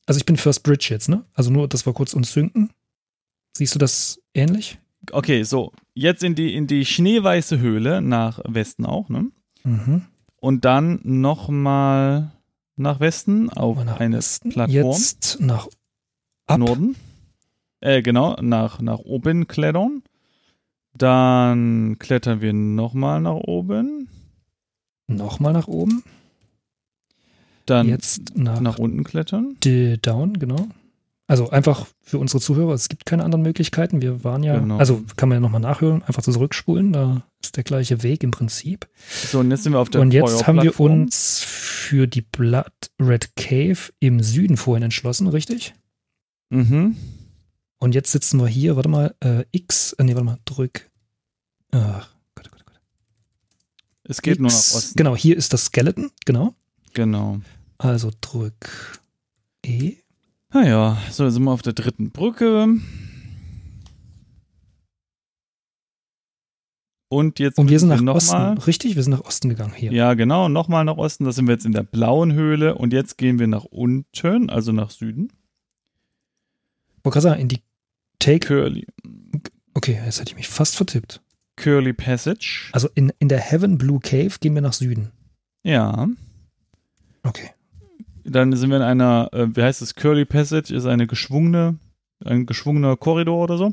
Also ich bin First Bridge jetzt, ne? Also nur, dass wir kurz uns synken. Siehst du das ähnlich? Okay, so. Jetzt in die, in die schneeweiße Höhle nach Westen auch, ne? Mhm. Und dann nochmal nach Westen auf Mal nach eine Westen. Plattform. Jetzt nach ab. Norden. Äh, genau, nach, nach oben klettern. Dann klettern wir nochmal nach oben. Nochmal nach oben. Dann Jetzt nach, nach unten klettern. Down, genau. Also einfach für unsere Zuhörer, es gibt keine anderen Möglichkeiten. Wir waren ja, Genau. also kann man ja nochmal nachhören, einfach zurückspulen, da ist der gleiche Weg im Prinzip. So, und jetzt sind wir auf der Und jetzt haben wir uns für die Blood Red Cave im Süden vorhin entschlossen, richtig? Mhm. Und jetzt sitzen wir hier, warte mal, äh, X, äh, nee, warte mal, drück. Ach, Gott, Gott, Gott. Es geht nur nach X, Osten. Genau, hier ist das Skeleton, genau. Genau. Also drück E. Naja, so, jetzt sind wir auf der dritten Brücke. Und jetzt Und wir sind nach müssen Osten, nochmal. richtig? Wir sind nach Osten gegangen hier. Ja, genau, nochmal nach Osten. Da sind wir jetzt in der blauen Höhle. Und jetzt gehen wir nach unten, also nach Süden. Ich wollte gerade sagen, in die Take. Curly, Okay, jetzt hätte ich mich fast vertippt. Curly Passage. Also in, in der Heaven Blue Cave gehen wir nach Süden. Ja. Okay. Dann sind wir in einer, äh, wie heißt es, Curly Passage ist eine geschwungene, ein geschwungener Korridor oder so.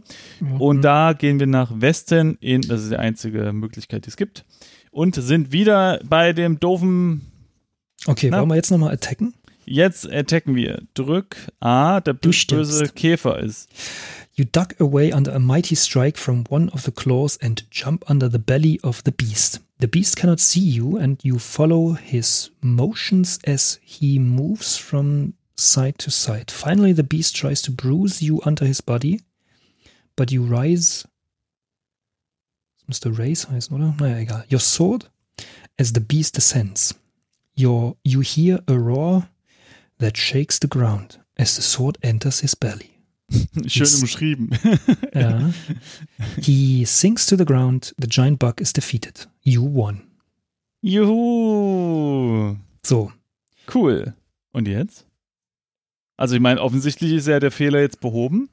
Und Mhm. da gehen wir nach Westen in, das ist die einzige Möglichkeit, die es gibt. Und sind wieder bei dem doofen, Okay, Na? wollen wir jetzt nochmal attacken? Jetzt attacken wir. Drück A, der Du bö- stirbst. böse Käfer ist. You duck away under a mighty strike from one of the claws and jump under the belly of the beast. The beast cannot see you and you follow his motions as he moves from side to side. Finally, the beast tries to bruise you under his body, but you rise. Das müsste Raise heißen, oder? Naja, egal. Your sword as the beast descends. Your, you hear a roar that shakes the ground as the sword enters his belly. Schön umschrieben. Ja. He sinks to the ground. The giant bug is defeated. You won. Juhu. So. Cool. Und jetzt? Also ich meine, offensichtlich ist ja der Fehler jetzt behoben.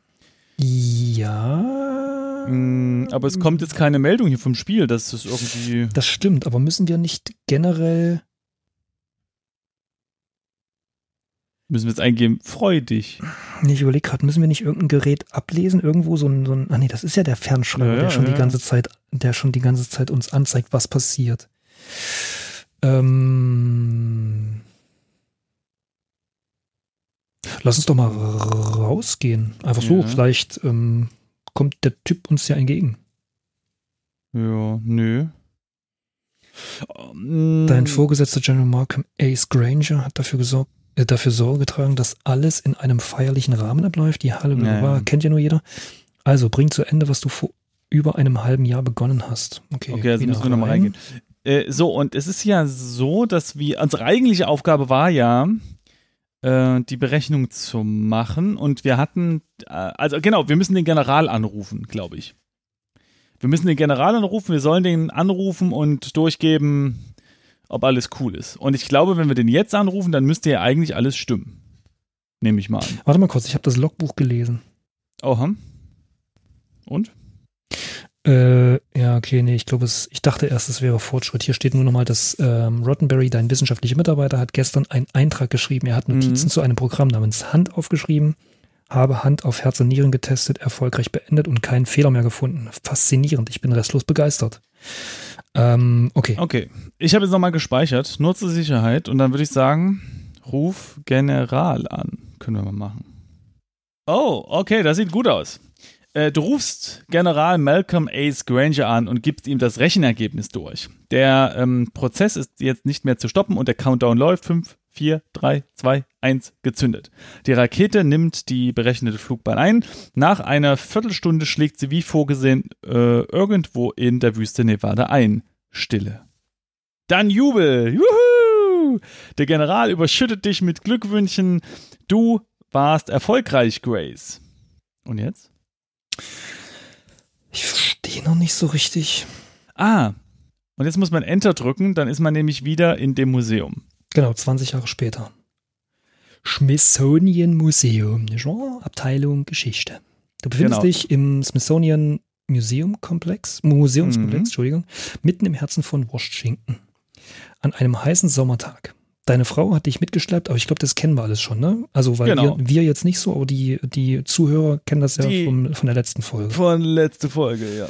Ja. Mm, aber es kommt jetzt keine Meldung hier vom Spiel, dass es irgendwie. Das stimmt, aber müssen wir nicht generell. Müssen wir jetzt eingeben, freu dich. Nee, ich überlege gerade, müssen wir nicht irgendein Gerät ablesen? Irgendwo so ein. So ein ah, nee, das ist ja der Fernschreiber, Ja, der schon ja. die ganze Zeit, der schon die ganze Zeit uns anzeigt, was passiert. Ähm. Lass uns doch mal rausgehen. Einfach so, Ja. vielleicht ähm, kommt der Typ uns ja entgegen. Ja, nö. Dein Vorgesetzter General Markham Ace Granger hat dafür gesorgt, dafür Sorge getragen, dass alles in einem feierlichen Rahmen abläuft. Die Halle Ja, ja. kennt ja nur jeder. Also bring zu Ende, was du vor über einem halben Jahr begonnen hast. Okay, Okay, also müssen wir nochmal rein. reingehen. Äh, so, und es ist ja so, dass wir, unsere eigentliche Aufgabe war ja, äh, die Berechnung zu machen und wir hatten, äh, also genau, wir müssen den General anrufen, glaube ich. Wir müssen den General anrufen, wir sollen den anrufen und durchgeben, ob alles cool ist. Und ich glaube, wenn wir den jetzt anrufen, dann müsste ja eigentlich alles stimmen. nehme ich mal an. Warte mal kurz, ich habe das Logbuch gelesen. Oha. Und? Äh, ja, okay, nee, ich glaube, ich dachte erst, es wäre Fortschritt. Hier steht nur nochmal, dass ähm, Rottenberry, dein wissenschaftlicher Mitarbeiter, hat gestern einen Eintrag geschrieben. Er hat Notizen Mhm. zu einem Programm namens Hand aufgeschrieben, habe Hand auf Herz und Nieren getestet, erfolgreich beendet und keinen Fehler mehr gefunden. Faszinierend, ich bin restlos begeistert. Ähm, okay. Okay. Ich habe jetzt nochmal gespeichert, nur zur Sicherheit. Und dann würde ich sagen, ruf General an. Können wir mal machen. Oh, okay, das sieht gut aus. Äh, du rufst General Malcolm Ace Granger an und gibst ihm das Rechenergebnis durch. Der ähm, Prozess ist jetzt nicht mehr zu stoppen und der Countdown läuft. 5, 4, 3, 2, 1, gezündet. Die Rakete nimmt die berechnete Flugbahn ein. Nach einer Viertelstunde schlägt sie wie vorgesehen äh, irgendwo in der Wüste Nevada ein. Stille. Dann Jubel. Juhu! Der General überschüttet dich mit Glückwünschen. Du warst erfolgreich, Grace. Und jetzt? Ich verstehe noch nicht so richtig. Ah. Und jetzt muss man Enter drücken, dann ist man nämlich wieder in dem Museum. Genau, 20 Jahre später. Smithsonian Museum, nicht wahr? Abteilung Geschichte. Du befindest Genau. dich im Smithsonian Museum Komplex, Museumskomplex, Mhm. Entschuldigung, mitten im Herzen von Washington. An einem heißen Sommertag. Deine Frau hat dich mitgeschleppt, aber ich glaube, das kennen wir alles schon, ne? Also, weil Genau. wir, wir jetzt nicht so, aber die, die Zuhörer kennen das ja Die- vom, von der letzten Folge. Von letzte Folge, ja.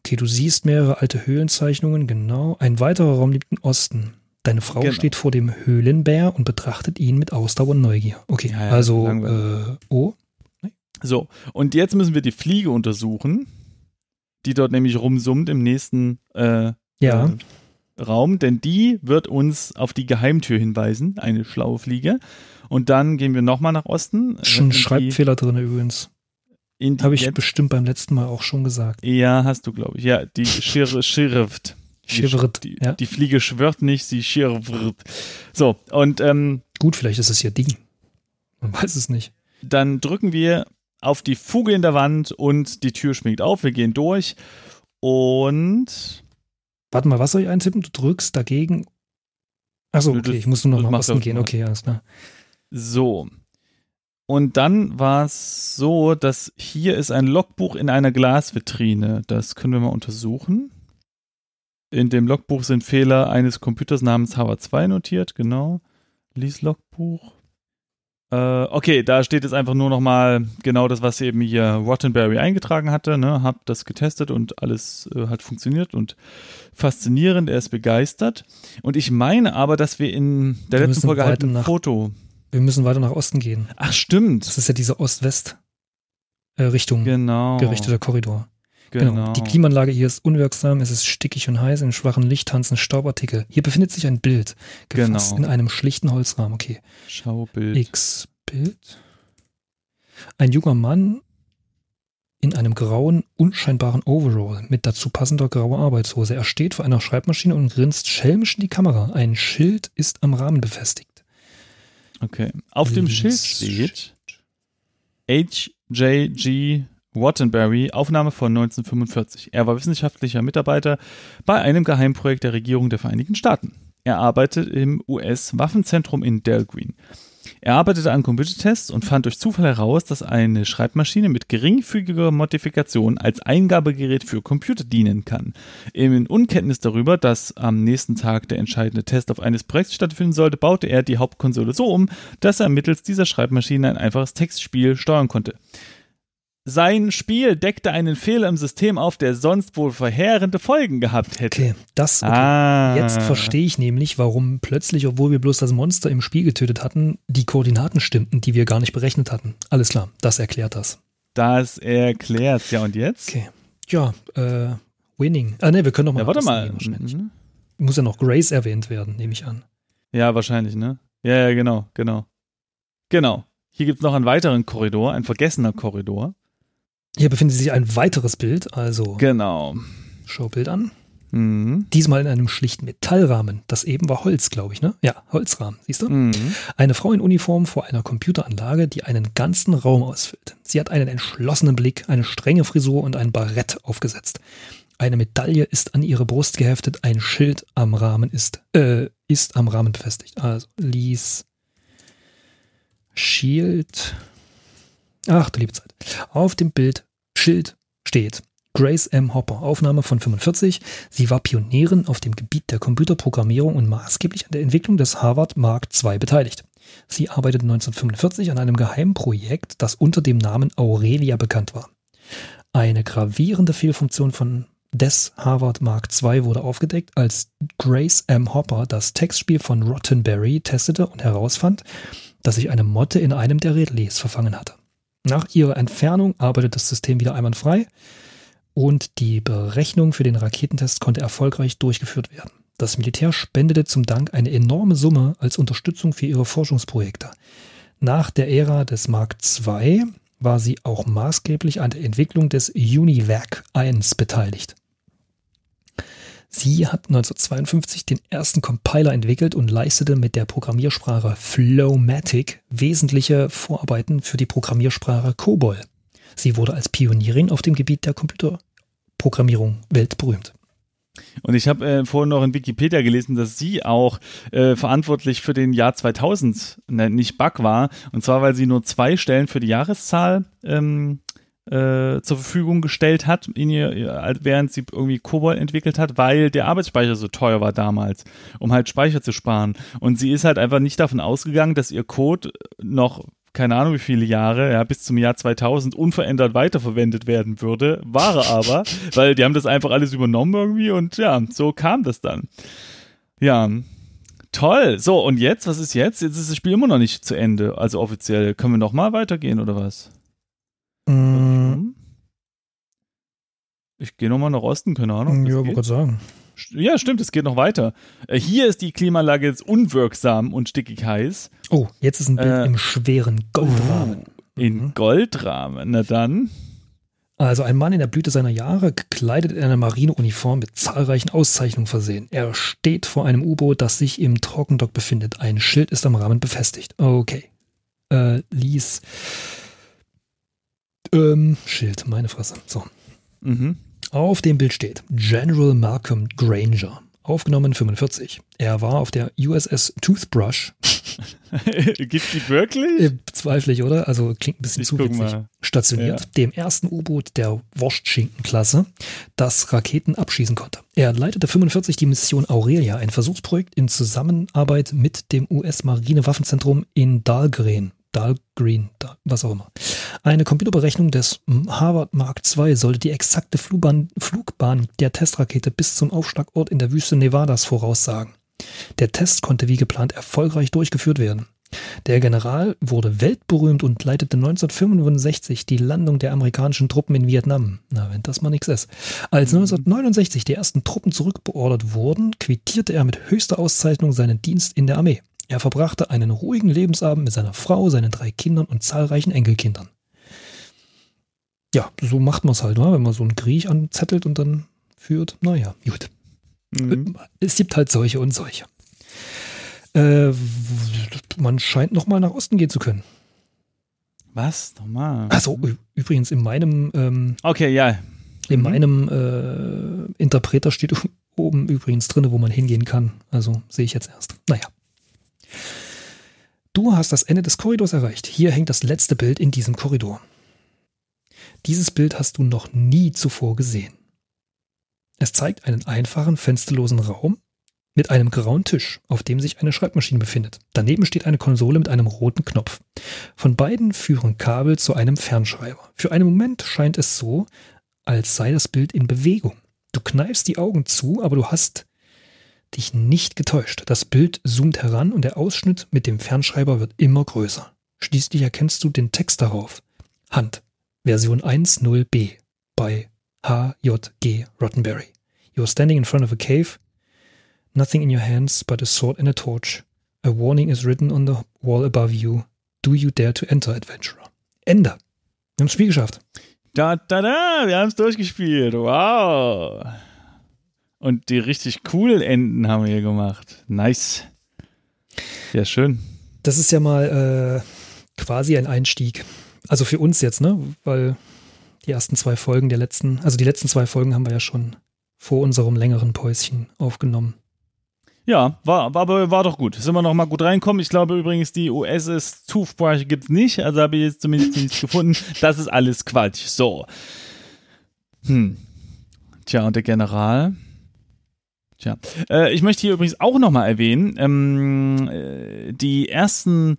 Okay, du siehst mehrere alte Höhlenzeichnungen, genau. Ein weiterer Raum liegt im Osten. Deine Frau Genau. steht vor dem Höhlenbär und betrachtet ihn mit Ausdauer und Neugier. Okay, Ja, ja, also, äh, oh, So, und jetzt müssen wir die Fliege untersuchen, die dort nämlich rumsummt im nächsten äh, ja, äh, Raum, denn die wird uns auf die Geheimtür hinweisen, eine schlaue Fliege. Und dann gehen wir nochmal nach Osten. schon ein in die- Schreibfehler drin übrigens. Habe ich bestimmt beim letzten Mal auch schon gesagt. Ja, hast du, glaube ich. Ja, die. Die- Schirrt, Die, ja. die Fliege schwirrt nicht, sie schirrt. So, und ähm, Gut, vielleicht ist es ja die. Man weiß es nicht. dann drücken wir auf die Fuge in der Wand und die Tür schwingt auf. Wir gehen durch und Warte mal, was soll ich eintippen? Du drückst dagegen. Achso, okay, ich muss nur noch nach Osten gehen. Okay, alles klar. so. Und dann war es so, dass hier ist ein Logbuch in einer Glasvitrine. Das können wir mal untersuchen. In dem Logbuch sind Fehler eines Computers namens Howard 2 notiert, genau. Lies Logbuch. Äh, okay, da steht jetzt einfach nur nochmal genau das, was eben hier Rottenberry eingetragen hatte. Ne? Hab das getestet und alles äh, hat funktioniert und faszinierend, er ist begeistert. Und ich meine aber, dass wir in der Wir letzten Folge halt ein Foto. Wir müssen weiter nach Osten gehen. Ach, stimmt. Das ist ja diese Ost-West-Richtung Genau. gerichteter Korridor. Genau. Genau. Die Klimaanlage hier ist unwirksam, es ist stickig und heiß, in schwachem Licht tanzen Staubartikel. Hier befindet sich ein Bild, gefasst Genau. in einem schlichten Holzrahmen. Okay. Schaubild. X-Bild. Ein junger Mann in einem grauen, unscheinbaren Overall mit dazu passender grauer Arbeitshose. Er steht vor einer Schreibmaschine und grinst schelmisch in die Kamera. Ein Schild ist am Rahmen befestigt. Okay. Auf dem Schild steht H.J.G. Wattenberry, Aufnahme von 1945. Er war wissenschaftlicher Mitarbeiter bei einem Geheimprojekt der Regierung der Vereinigten Staaten. Er arbeitet im US-Waffenzentrum in Delgreen. Er arbeitete an Computertests und fand durch Zufall heraus, dass eine Schreibmaschine mit geringfügiger Modifikation als Eingabegerät für Computer dienen kann. In Unkenntnis darüber, dass am nächsten Tag der entscheidende Test auf eines Projekts stattfinden sollte, baute er die Hauptkonsole so um, dass er mittels dieser Schreibmaschine ein einfaches Textspiel steuern konnte. Sein Spiel deckte einen Fehler im System auf, der sonst wohl verheerende Folgen gehabt hätte. Okay, das. Okay. Ah. Jetzt verstehe ich nämlich, warum plötzlich, obwohl wir bloß das Monster im Spiel getötet hatten, die Koordinaten stimmten, die wir gar nicht berechnet hatten. Alles klar, das erklärt das. Das erklärt. Ja, und jetzt? Okay. Ja, äh, Winning. Ah, ne, wir können doch mal. Ja, warte mal. wahrscheinlich. Mhm. Muss ja noch Grace erwähnt werden, nehme ich an. Ja, wahrscheinlich, ne? Ja, ja, genau, genau. Genau. Hier gibt es noch einen weiteren Korridor, ein vergessener Korridor. Hier befindet sich ein weiteres Bild, also Genau. schau Bild an. Mhm. Diesmal in einem schlichten Metallrahmen. Das eben war Holz, glaube ich, ne? Ja, Holzrahmen, siehst du? Mhm. Eine Frau in Uniform vor einer Computeranlage, die einen ganzen Raum ausfüllt. Sie hat einen entschlossenen Blick, eine strenge Frisur und ein Barett aufgesetzt. Eine Medaille ist an ihre Brust geheftet, ein Schild am Rahmen ist, äh, ist am Rahmen befestigt. Also, lies Shield. Ach, du liebe Zeit. Auf dem Bild Schild steht Grace M. Hopper, Aufnahme von 45. Sie war Pionierin auf dem Gebiet der Computerprogrammierung und maßgeblich an der Entwicklung des Harvard Mark II beteiligt. Sie arbeitete 1945 an einem geheimen Projekt, das unter dem Namen Aurelia bekannt war. Eine gravierende Fehlfunktion von des Harvard Mark II wurde aufgedeckt, als Grace M. Hopper das Textspiel von Rottenberry testete und herausfand, dass sich eine Motte in einem der Relais verfangen hatte. Nach ihrer Entfernung arbeitet das System wieder einwandfrei und die Berechnung für den Raketentest konnte erfolgreich durchgeführt werden. Das Militär spendete zum Dank eine enorme Summe als Unterstützung für ihre Forschungsprojekte. Nach der Ära des Mark II war sie auch maßgeblich an der Entwicklung des UNIVAC 1 beteiligt. Sie hat 1952 den ersten Compiler entwickelt und leistete mit der Programmiersprache Flowmatic wesentliche Vorarbeiten für die Programmiersprache COBOL. Sie wurde als Pionierin auf dem Gebiet der Computerprogrammierung weltberühmt. Und ich habe äh, vorhin noch in Wikipedia gelesen, dass sie auch äh, verantwortlich für den Jahr 2000 ne, nicht Bug war. Und zwar, weil sie nur zwei Stellen für die Jahreszahl ähm, äh, zur Verfügung gestellt hat, ihr, während sie irgendwie Kobol entwickelt hat, weil der Arbeitsspeicher so teuer war damals, um halt Speicher zu sparen. Und sie ist halt einfach nicht davon ausgegangen, dass ihr Code noch keine Ahnung wie viele Jahre, ja, bis zum Jahr 2000 unverändert weiterverwendet werden würde. War er aber, weil die haben das einfach alles übernommen irgendwie und ja, so kam das dann. Ja, toll. So, und jetzt, was ist jetzt? Jetzt ist das Spiel immer noch nicht zu Ende, also offiziell. Können wir nochmal weitergehen oder was? Mm. Ich gehe nochmal nach Osten, keine Ahnung. Ja, wollte gerade sagen. Ja, stimmt, es geht noch weiter. Äh, hier ist die Klimaanlage jetzt unwirksam und stickig heiß. Oh, jetzt ist ein Bild äh, im schweren Goldrahmen. In mhm. Goldrahmen, na dann. Also ein Mann in der Blüte seiner Jahre, gekleidet in einer Marineuniform mit zahlreichen Auszeichnungen versehen. Er steht vor einem U-Boot, das sich im Trockendock befindet. Ein Schild ist am Rahmen befestigt. Okay. Äh, Lies. Ähm, Schild, meine Fresse. So. Mhm. Auf dem Bild steht General Malcolm Granger, aufgenommen 45. Er war auf der USS Toothbrush. Gibt die wirklich? Äh, Zweifle ich, oder? Also klingt ein bisschen ich zu witzig. Stationiert, ja. dem ersten U-Boot der Wurstschinken-Klasse, das Raketen abschießen konnte. Er leitete 45 die Mission Aurelia, ein Versuchsprojekt in Zusammenarbeit mit dem US-Marinewaffenzentrum in Dahlgren Dahlgreen, was auch immer. Eine Computerberechnung des Harvard Mark II sollte die exakte Flugbahn, Flugbahn der Testrakete bis zum Aufschlagort in der Wüste Nevadas voraussagen. Der Test konnte wie geplant erfolgreich durchgeführt werden. Der General wurde weltberühmt und leitete 1965 die Landung der amerikanischen Truppen in Vietnam. Na, wenn das mal nichts ist. Als 1969 die ersten Truppen zurückbeordert wurden, quittierte er mit höchster Auszeichnung seinen Dienst in der Armee. Er verbrachte einen ruhigen Lebensabend mit seiner Frau, seinen drei Kindern und zahlreichen Enkelkindern. Ja, so macht man es halt, oder? wenn man so einen Krieg anzettelt und dann führt. Naja, gut. Mhm. Es gibt halt solche und solche. Äh, man scheint nochmal nach Osten gehen zu können. Was? Nochmal? Also übrigens in meinem ähm, Okay, ja. In mhm. meinem äh, Interpreter steht oben übrigens drin, wo man hingehen kann. Also sehe ich jetzt erst. Naja. Du hast das Ende des Korridors erreicht. Hier hängt das letzte Bild in diesem Korridor. Dieses Bild hast du noch nie zuvor gesehen. Es zeigt einen einfachen, fensterlosen Raum mit einem grauen Tisch, auf dem sich eine Schreibmaschine befindet. Daneben steht eine Konsole mit einem roten Knopf. Von beiden führen Kabel zu einem Fernschreiber. Für einen Moment scheint es so, als sei das Bild in Bewegung. Du kneifst die Augen zu, aber du hast dich nicht getäuscht. Das Bild zoomt heran und der Ausschnitt mit dem Fernschreiber wird immer größer. Schließlich erkennst du den Text darauf. Hand. Version 1.0b bei HJG Rottenberry. You're standing in front of a cave. Nothing in your hands but a sword and a torch. A warning is written on the wall above you. Do you dare to enter, Adventurer? Ende. Wir haben das Spiel geschafft. Da, da, da, wir haben es durchgespielt. Wow. Und die richtig coolen Enden haben wir hier gemacht. Nice. Ja, schön. Das ist ja mal äh, quasi ein Einstieg. Also für uns jetzt, ne? Weil die ersten zwei Folgen der letzten, also die letzten zwei Folgen haben wir ja schon vor unserem längeren Päuschen aufgenommen. Ja, war, war, aber war doch gut. Sind wir noch mal gut reinkommen. Ich glaube übrigens, die US-Toothbrush gibt es nicht. Also habe ich jetzt zumindest nichts gefunden. Das ist alles Quatsch. So. Hm. Tja, und der General. Tja. Äh, ich möchte hier übrigens auch noch mal erwähnen, ähm, äh, die ersten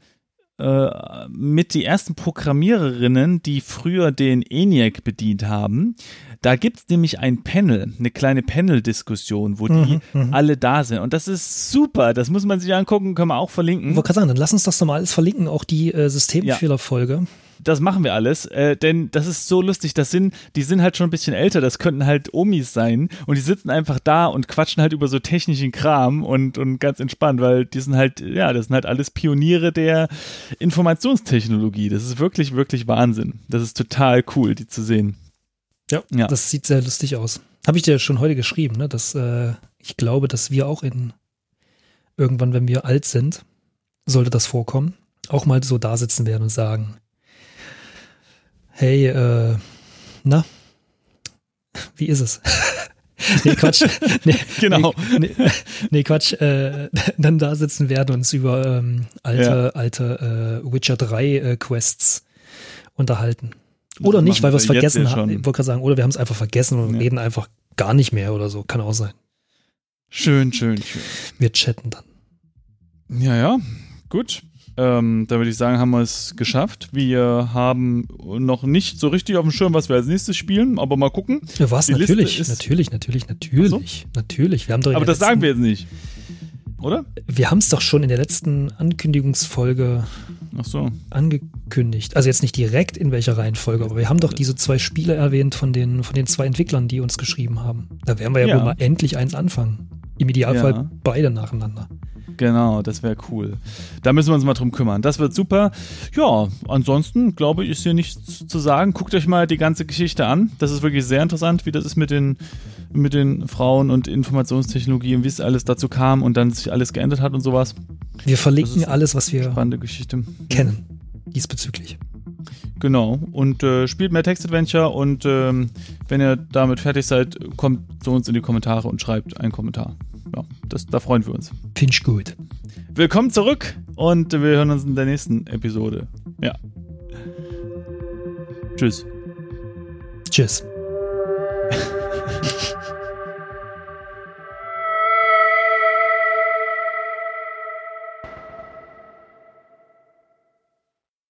äh, mit die ersten Programmiererinnen, die früher den ENIAC bedient haben. Da gibt es nämlich ein Panel, eine kleine Panel-Diskussion, wo die mhm, mhm, alle da sind. Und das ist super. Das muss man sich angucken, können wir auch verlinken. Ich wollte gerade sagen, dann lass uns das nochmal alles verlinken, auch die äh, Systemfehlerfolge. Ja das machen wir alles, äh, denn das ist so lustig. Das sind, die sind halt schon ein bisschen älter, das könnten halt Omis sein und die sitzen einfach da und quatschen halt über so technischen Kram und, und ganz entspannt, weil die sind halt, ja, das sind halt alles Pioniere der Informationstechnologie. Das ist wirklich, wirklich Wahnsinn. Das ist total cool, die zu sehen. Ja, ja. das sieht sehr lustig aus. Habe ich dir schon heute geschrieben, ne? dass äh, ich glaube, dass wir auch in irgendwann, wenn wir alt sind, sollte das vorkommen, auch mal so da sitzen werden und sagen, hey, äh, na, wie ist es? nee, Quatsch. Nee, genau. Nee, nee, Quatsch. Äh, dann da sitzen werden und uns über ähm, alte, ja. alte äh, Witcher 3 äh, Quests unterhalten. Oder nicht, weil wir es vergessen haben. Ich wollte gerade sagen, oder wir haben es einfach vergessen und ja. reden einfach gar nicht mehr oder so. Kann auch sein. Schön, schön, schön. Wir chatten dann. Ja, ja. Gut. Ähm, da würde ich sagen, haben wir es geschafft. Wir haben noch nicht so richtig auf dem Schirm, was wir als nächstes spielen, aber mal gucken. Ja, was? Natürlich, natürlich, natürlich, natürlich, so? natürlich. Wir haben doch aber das sagen wir jetzt nicht. Oder? Wir haben es doch schon in der letzten Ankündigungsfolge so. angekündigt. Also jetzt nicht direkt in welcher Reihenfolge, aber wir haben doch diese zwei Spiele erwähnt von den, von den zwei Entwicklern, die uns geschrieben haben. Da werden wir ja, ja. wohl mal endlich eins anfangen. Im Idealfall ja. beide nacheinander. Genau, das wäre cool. Da müssen wir uns mal drum kümmern. Das wird super. Ja, ansonsten glaube ich, ist hier nichts zu sagen. Guckt euch mal die ganze Geschichte an. Das ist wirklich sehr interessant, wie das ist mit den, mit den Frauen und Informationstechnologie und wie es alles dazu kam und dann sich alles geändert hat und sowas. Wir verlinken alles, was wir spannende Geschichte. kennen diesbezüglich. Genau. Und äh, spielt mehr Text-Adventure und ähm, wenn ihr damit fertig seid, kommt zu uns in die Kommentare und schreibt einen Kommentar ja, das, da freuen wir uns. Finde ich gut. Willkommen zurück und wir hören uns in der nächsten Episode. Ja. Tschüss. Tschüss.